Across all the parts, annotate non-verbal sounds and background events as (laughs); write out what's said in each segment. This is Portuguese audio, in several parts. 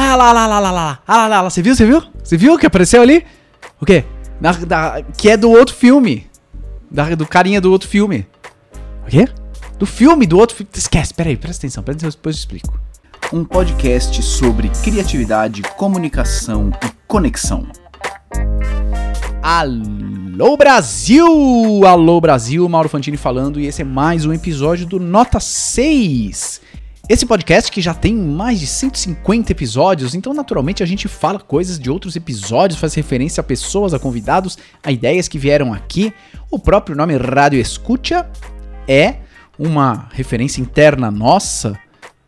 Ah, lá, lá, lá, lá, lá, ah, lá, lá, lá, você viu, você viu? Você viu que apareceu ali? O quê? Da, da- que é do outro filme. Da- do carinha do outro filme. O quê? Do filme, do outro filme. Esquece, peraí, presta atenção, presta atenção, depois eu explico. Um podcast sobre criatividade, comunicação e conexão. Alô Brasil! Alô Brasil, Mauro Fantini falando e esse é mais um episódio do Nota 6. Esse podcast que já tem mais de 150 episódios, então naturalmente a gente fala coisas de outros episódios, faz referência a pessoas, a convidados, a ideias que vieram aqui. O próprio nome Rádio Escucha é uma referência interna nossa,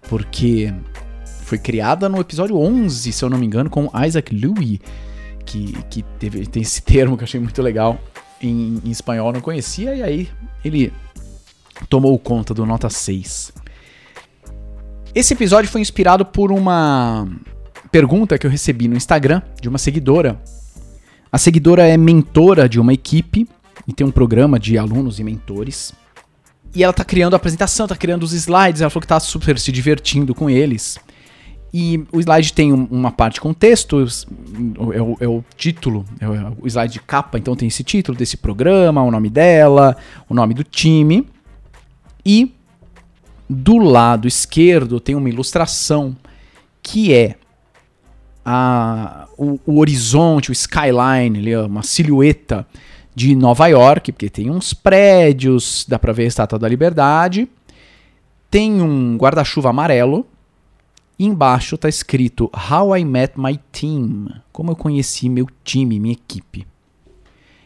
porque foi criada no episódio 11, se eu não me engano, com Isaac Louie que, que teve, tem esse termo que eu achei muito legal em, em espanhol, não conhecia, e aí ele tomou conta do Nota 6. Esse episódio foi inspirado por uma pergunta que eu recebi no Instagram de uma seguidora. A seguidora é mentora de uma equipe e tem um programa de alunos e mentores. E ela tá criando a apresentação, tá criando os slides, ela falou que tá super se divertindo com eles. E o slide tem um- uma parte com texto, é o, é o título, é o, o slide de capa, então tem esse título desse programa, o nome dela, o nome do time. E do lado esquerdo tem uma ilustração que é a, o, o horizonte, o skyline, uma silhueta de Nova York, porque tem uns prédios, dá pra ver a Estátua da Liberdade. Tem um guarda-chuva amarelo, e embaixo tá escrito How I Met My Team. Como eu conheci meu time, minha equipe.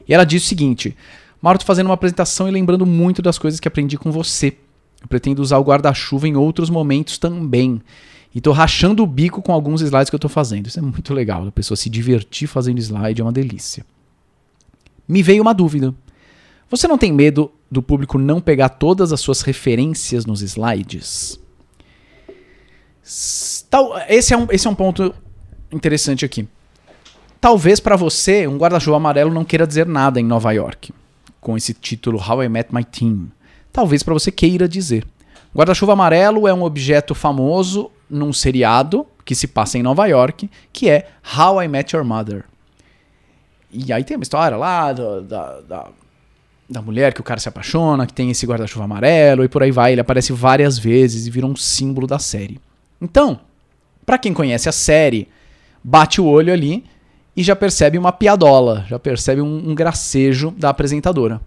E ela diz o seguinte: Mauro, fazendo uma apresentação e lembrando muito das coisas que aprendi com você. Eu pretendo usar o guarda-chuva em outros momentos também. E tô rachando o bico com alguns slides que eu tô fazendo. Isso é muito legal. A pessoa se divertir fazendo slide é uma delícia. Me veio uma dúvida. Você não tem medo do público não pegar todas as suas referências nos slides? Esse, é um, esse é um ponto interessante aqui. Talvez pra você um guarda-chuva amarelo não queira dizer nada em Nova York, com esse título How I Met My Team. Talvez pra você queira dizer. Guarda-chuva amarelo é um objeto famoso num seriado que se passa em Nova York, que é How I Met Your Mother. E aí tem uma história lá da, da, da, da mulher que o cara se apaixona, que tem esse guarda-chuva amarelo e por aí vai. Ele aparece várias vezes e vira um símbolo da série. Então, pra quem conhece a série, bate o olho ali e já percebe uma piadola, já percebe um, um gracejo da apresentadora.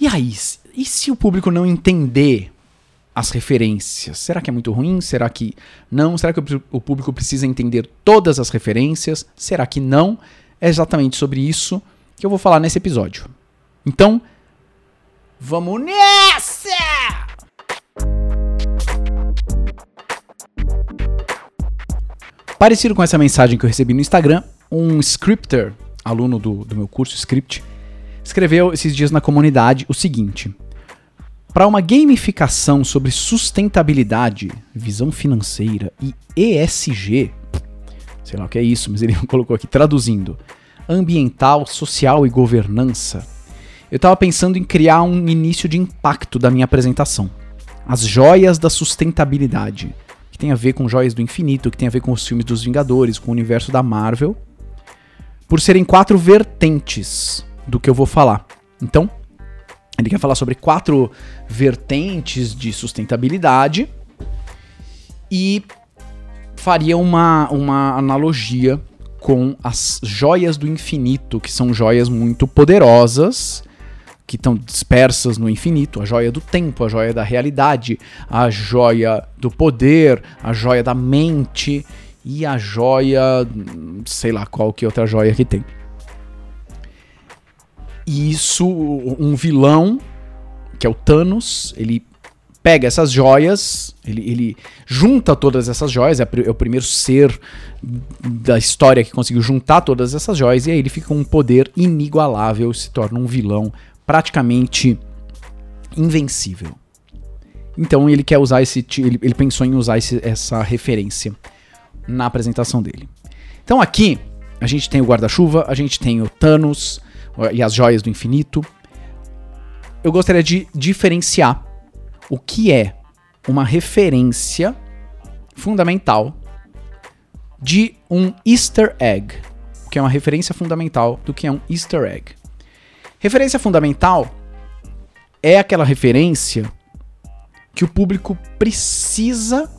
E aí, e se o público não entender as referências? Será que é muito ruim? Será que não? Será que o público precisa entender todas as referências? Será que não? É exatamente sobre isso que eu vou falar nesse episódio. Então, vamos nessa! Parecido com essa mensagem que eu recebi no Instagram, um scripter, aluno do, do meu curso Script, escreveu esses dias na comunidade o seguinte: Para uma gamificação sobre sustentabilidade, visão financeira e ESG, sei lá o que é isso, mas ele (laughs) colocou aqui traduzindo, ambiental, social e governança, eu estava pensando em criar um início de impacto da minha apresentação. As joias da sustentabilidade, que tem a ver com joias do infinito, que tem a ver com os filmes dos Vingadores, com o universo da Marvel, por serem quatro vertentes do que eu vou falar. Então, ele quer falar sobre quatro vertentes de sustentabilidade e faria uma, uma analogia com as joias do infinito, que são joias muito poderosas, que estão dispersas no infinito, a joia do tempo, a joia da realidade, a joia do poder, a joia da mente e a joia, sei lá qual que outra joia que tem. E isso, um vilão, que é o Thanos, ele pega essas joias, ele, ele junta todas essas joias, é, é o primeiro ser da história que conseguiu juntar todas essas joias, e aí ele fica com um poder inigualável, se torna um vilão praticamente invencível. Então ele quer usar esse. Ele, ele pensou em usar esse- essa referência na apresentação dele. Então aqui a gente tem o guarda-chuva, a gente tem o Thanos e as joias do infinito. Eu gostaria de diferenciar o que é uma referência fundamental de um Easter egg, que é uma referência fundamental do que é um Easter egg. Referência fundamental é aquela referência que o público precisa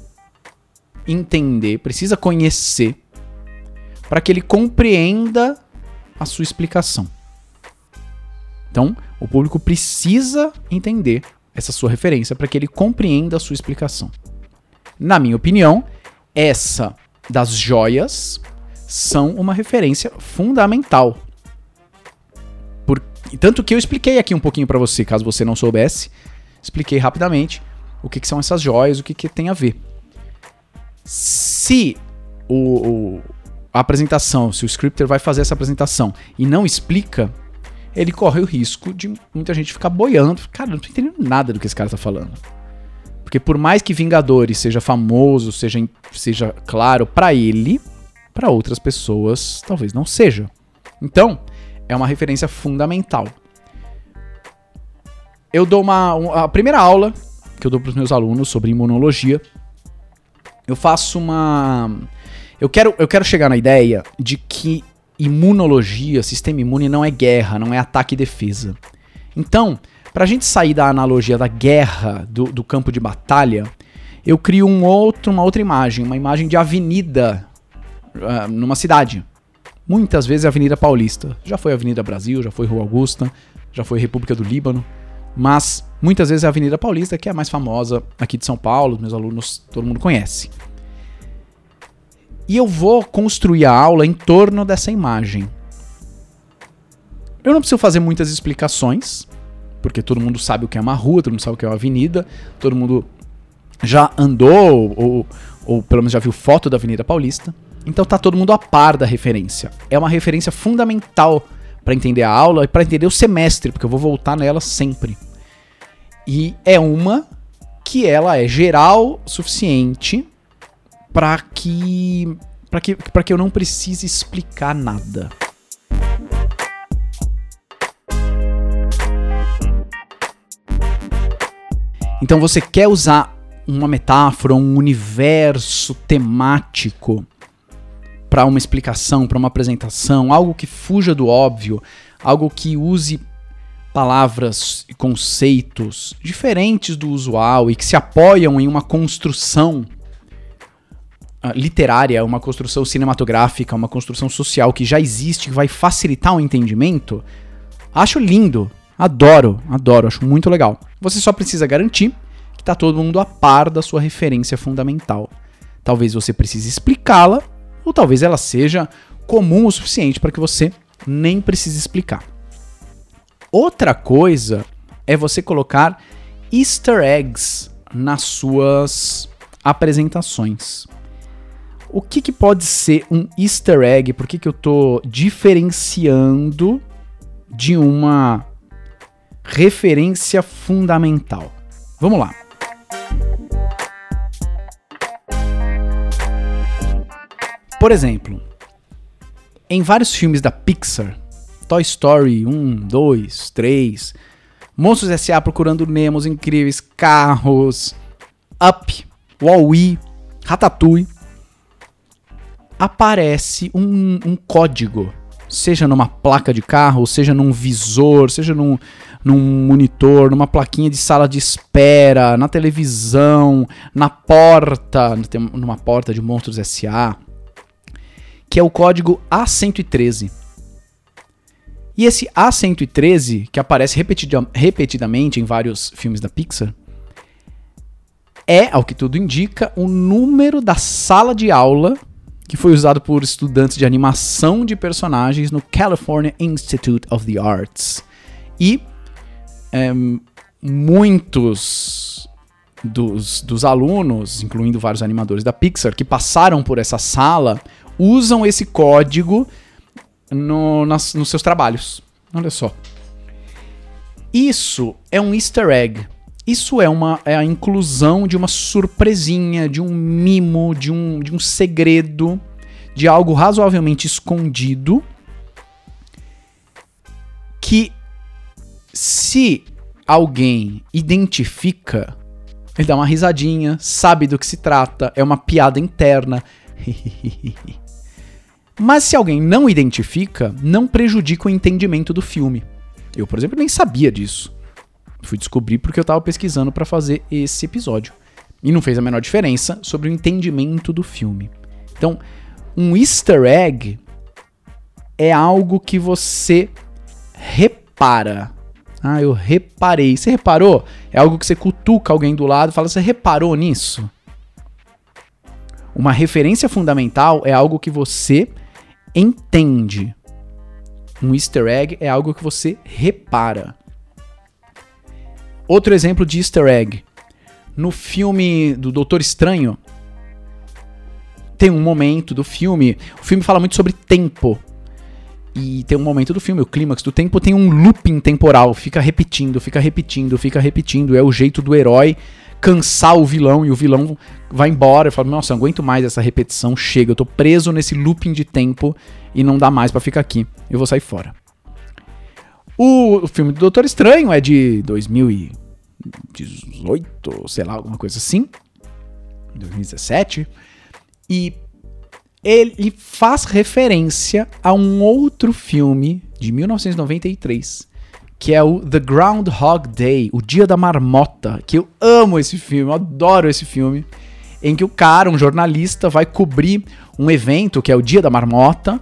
entender, precisa conhecer para que ele compreenda a sua explicação. Então, o público precisa entender essa sua referência para que ele compreenda a sua explicação. Na minha opinião, essa das joias são uma referência fundamental. Por, tanto que eu expliquei aqui um pouquinho para você, caso você não soubesse, expliquei rapidamente o que, que são essas joias, o que, que tem a ver. Se o, o, a apresentação, se o scripter vai fazer essa apresentação e não explica, ele corre o risco de muita gente ficar boiando. Cara, eu não tô entendendo nada do que esse cara tá falando. Porque por mais que Vingadores seja famoso, seja, seja claro para ele, para outras pessoas talvez não seja. Então, é uma referência fundamental. Eu dou uma. A primeira aula que eu dou para os meus alunos sobre imunologia, eu faço uma. Eu quero, eu quero chegar na ideia de que imunologia, sistema imune, não é guerra, não é ataque e defesa. Então, para a gente sair da analogia da guerra, do, do campo de batalha, eu crio um outro, uma outra imagem, uma imagem de avenida uh, numa cidade. Muitas vezes é a Avenida Paulista. Já foi Avenida Brasil, já foi Rua Augusta, já foi República do Líbano. Mas muitas vezes é a Avenida Paulista, que é a mais famosa aqui de São Paulo, meus alunos, todo mundo conhece. E eu vou construir a aula em torno dessa imagem. Eu não preciso fazer muitas explicações, porque todo mundo sabe o que é uma rua, todo mundo sabe o que é uma avenida, todo mundo já andou ou, ou pelo menos já viu foto da Avenida Paulista. Então tá todo mundo a par da referência. É uma referência fundamental para entender a aula e para entender o semestre, porque eu vou voltar nela sempre. E é uma que ela é geral suficiente para que para que para que eu não precise explicar nada. Então você quer usar uma metáfora, um universo temático para uma explicação, para uma apresentação, algo que fuja do óbvio, algo que use palavras e conceitos diferentes do usual e que se apoiam em uma construção literária, uma construção cinematográfica, uma construção social que já existe, que vai facilitar o entendimento, acho lindo, adoro, adoro, acho muito legal. Você só precisa garantir que está todo mundo a par da sua referência fundamental. Talvez você precise explicá-la ou talvez ela seja comum o suficiente para que você nem precise explicar. Outra coisa é você colocar easter eggs nas suas apresentações. O que, que pode ser um easter egg? Por que, que eu estou diferenciando de uma referência fundamental? Vamos lá. Por exemplo, em vários filmes da Pixar, Toy Story 1, 2, 3, Monstros S.A. Procurando Nemos Incríveis, Carros, Up, Wall-E, Ratatouille, aparece um, um, código, seja numa placa de carro, seja num visor, seja num, num monitor, numa plaquinha de sala de espera, na televisão, na porta, numa porta de Monstros S.A., que é o código A113. E esse A113, que aparece repetida repetidamente em vários filmes da Pixar, é, ao que tudo indica, o número da sala de aula que foi usado por estudantes de animação de personagens no California Institute of the Arts. E é, muitos dos, dos alunos, incluindo vários animadores da Pixar, que passaram por essa sala, usam esse código no, nas, nos seus trabalhos. Olha só. Isso é um easter egg. Isso é, uma, é a inclusão de uma surpresinha, de um mimo, de um, de um segredo, de algo razoavelmente escondido que se alguém identifica, ele dá uma risadinha, sabe do que se trata, é uma piada interna, (laughs) Mas se alguém não identifica, não prejudica o entendimento do filme. Eu, por exemplo, nem sabia disso. Fui descobrir porque eu estava pesquisando para fazer esse episódio. E não fez a menor diferença sobre o entendimento do filme. Então, um easter egg é algo que você repara. Ah, eu reparei. Você reparou? É algo que você cutuca alguém do lado e fala: Você reparou nisso? Uma referência fundamental é algo que você entende. Um easter egg é algo que você repara. Outro exemplo de easter egg. No filme do Doutor Estranho, tem um momento do filme. O filme fala muito sobre tempo. E tem um momento do filme, o clímax do tempo tem um looping temporal, fica repetindo, fica repetindo, fica repetindo. É o jeito do herói cansar o vilão e o vilão vai embora e fala: Nossa, não aguento mais essa repetição, chega, eu tô preso nesse looping de tempo e não dá mais para ficar aqui, eu vou sair fora. O, o filme do Doutor Estranho é de 2018, sei lá, alguma coisa assim, 2017, e ele faz referência a um outro filme de 1993 que é o The Groundhog Day, o Dia da Marmota, que eu amo esse filme, eu adoro esse filme, em que o cara, um jornalista, vai cobrir um evento que é o Dia da Marmota,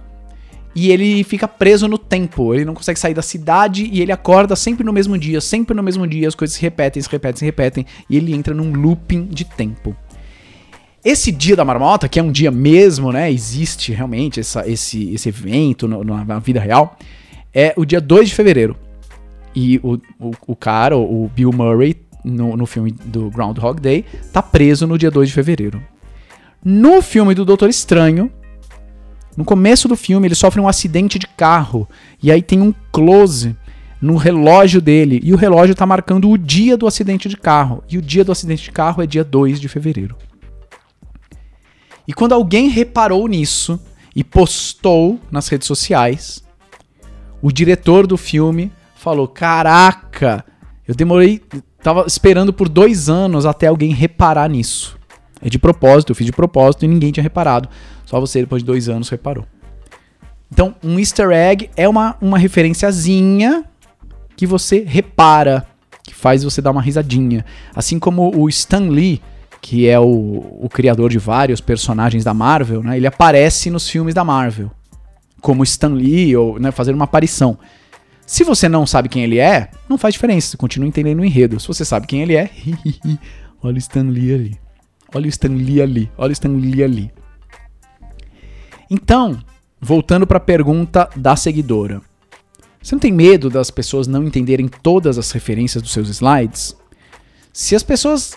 e ele fica preso no tempo, ele não consegue sair da cidade e ele acorda sempre no mesmo dia, sempre no mesmo dia, as coisas se repetem, se repetem, se repetem, e ele entra num looping de tempo. Esse dia da marmota, que é um dia mesmo, né? Existe realmente essa, esse, esse evento no, na vida real, é o dia 2 de fevereiro. E o, o, o cara, o Bill Murray, no, no filme do Groundhog Day, tá preso no dia 2 de fevereiro. No filme do Doutor Estranho, no começo do filme, ele sofre um acidente de carro. E aí tem um close no relógio dele. E o relógio tá marcando o dia do acidente de carro. E o dia do acidente de carro é dia 2 de fevereiro. E quando alguém reparou nisso e postou nas redes sociais, o diretor do filme falou: Caraca, eu demorei. Tava esperando por dois anos até alguém reparar nisso. É de propósito, eu fiz de propósito e ninguém tinha reparado. Só você, depois de dois anos, reparou. Então, um easter egg é uma, uma referenciazinha que você repara, que faz você dar uma risadinha. Assim como o Stan Lee, que é o, o criador de vários personagens da Marvel, né? Ele aparece nos filmes da Marvel. Como Stan Lee, ou né, fazer uma aparição. Se você não sabe quem ele é, não faz diferença, você continua entendendo o enredo. Se você sabe quem ele é, (laughs) olha o Stan Lee ali. Olha o Stan Lee ali. Olha o Stan Lee ali. Então, voltando para a pergunta da seguidora. Você não tem medo das pessoas não entenderem todas as referências dos seus slides? Se as pessoas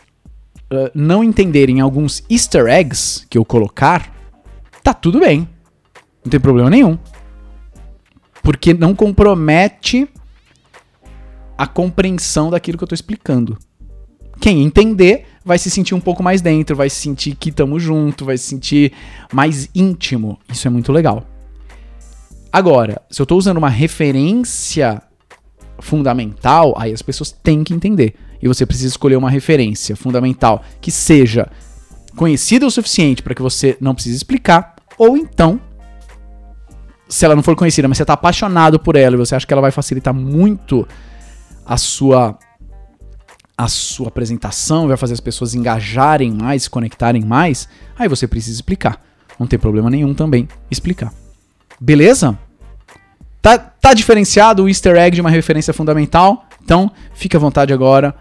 uh, não entenderem alguns easter eggs que eu colocar, tá tudo bem. Não tem problema nenhum porque não compromete a compreensão daquilo que eu estou explicando. Quem entender vai se sentir um pouco mais dentro, vai se sentir que estamos junto, vai se sentir mais íntimo. Isso é muito legal. Agora, se eu estou usando uma referência fundamental, aí as pessoas têm que entender. E você precisa escolher uma referência fundamental que seja conhecida o suficiente para que você não precise explicar, ou então se ela não for conhecida, mas você tá apaixonado por ela e você acha que ela vai facilitar muito a sua a sua apresentação, vai fazer as pessoas engajarem mais, se conectarem mais, aí você precisa explicar. Não tem problema nenhum também explicar. Beleza? Tá, tá diferenciado o easter egg de uma referência fundamental? Então, fique à vontade agora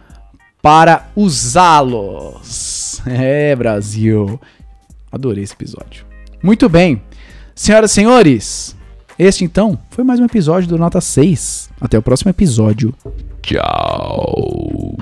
para usá-los. É, Brasil. Adorei esse episódio. Muito bem. Senhoras e senhores, este então foi mais um episódio do Nota 6. Até o próximo episódio. Tchau.